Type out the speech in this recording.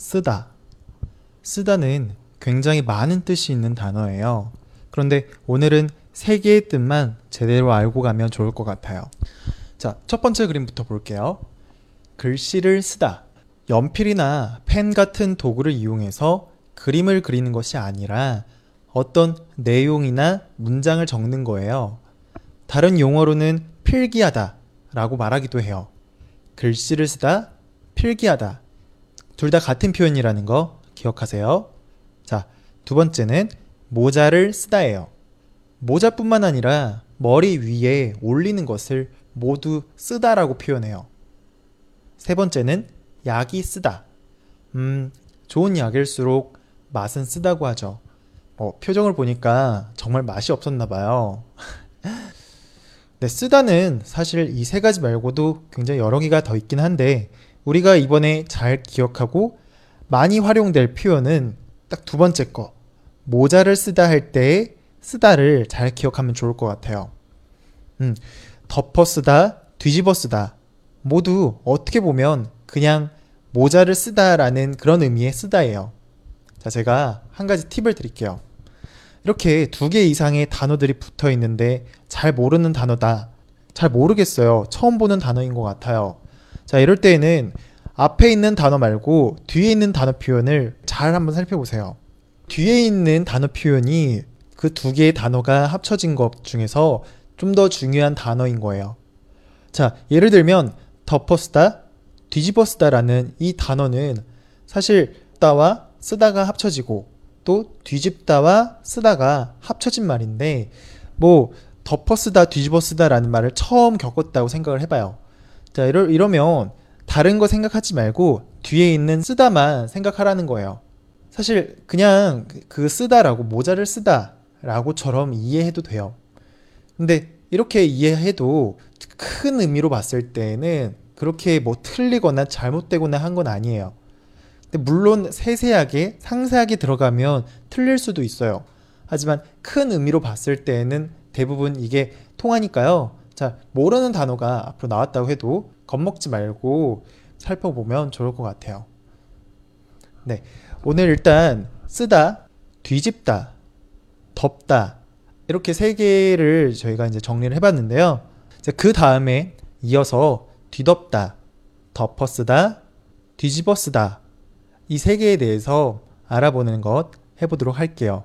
쓰다. 쓰다는 굉장히 많은 뜻이 있는 단어예요. 그런데 오늘은 세 개의 뜻만 제대로 알고 가면 좋을 것 같아요. 자, 첫 번째 그림부터 볼게요. 글씨를 쓰다. 연필이나 펜 같은 도구를 이용해서 그림을 그리는 것이 아니라 어떤 내용이나 문장을 적는 거예요. 다른 용어로는 필기하다 라고 말하기도 해요. 글씨를 쓰다, 필기하다. 둘 다 같은 표현이라는 거 기억하세요. 자, 두 번째는 모자를 쓰다예요. 모자뿐만 아니라 머리 위에 올리는 것을 모두 쓰다라고 표현해요. 세 번째는 약이 쓰다. 음, 좋은 약일수록 맛은 쓰다고 하죠. 어, 표정을 보니까 정말 맛이 없었나 봐요. 네, 쓰다는 사실 이 세 가지 말고도 굉장히 여러 개가 더 있긴 한데 우리가 이번에 잘 기억하고 많이 활용될 표현은 딱 두 번째 거. 모자를 쓰다 할 때 쓰다를 잘 기억하면 좋을 것 같아요. 음, 덮어 쓰다, 뒤집어 쓰다. 모두 어떻게 보면 그냥 모자를 쓰다라는 그런 의미의 쓰다예요. 자, 제가 한 가지 팁을 드릴게요. 이렇게 두 개 이상의 단어들이 붙어 있는데 잘 모르는 단어다. 잘 모르겠어요. 처음 보는 단어인 것 같아요. 자, 이럴 때에는 앞에 있는 단어 말고 뒤에 있는 단어 표현을 잘 한번 살펴보세요. 뒤에 있는 단어 표현이 그 두 개의 단어가 합쳐진 것 중에서 좀 더 중요한 단어인 거예요. 자, 예를 들면 덮어 쓰다, 뒤집어 쓰다라는 이 단어는 사실 쓰다와 쓰다가 합쳐지고 또 뒤집다와 쓰다가 합쳐진 말인데 뭐 덮어 쓰다, 뒤집어 쓰다라는 말을 처음 겪었다고 생각을 해봐요. 자, 이러, 이러면 다른 거 생각하지 말고 뒤에 있는 쓰다만 생각하라는 거예요. 사실 그냥 그 쓰다라고 모자를 쓰다라고처럼 이해해도 돼요. 근데 이렇게 이해해도 큰 의미로 봤을 때는 그렇게 뭐 틀리거나 잘못되거나 한 건 아니에요. 근데 물론 세세하게 상세하게 들어가면 틀릴 수도 있어요. 하지만 큰 의미로 봤을 때는 대부분 이게 통하니까요. 자, 모르는 단어가 앞으로 나왔다고 해도 겁먹지 말고 살펴보면 좋을 것 같아요. 네. 오늘 일단 쓰다, 뒤집다, 덮다 이렇게 세 개를 저희가 이제 정리를 해봤는데요. 그 다음에 이어서 뒤덮다, 덮어 쓰다, 뒤집어 쓰다 이 세 개에 대해서 알아보는 것 해보도록 할게요.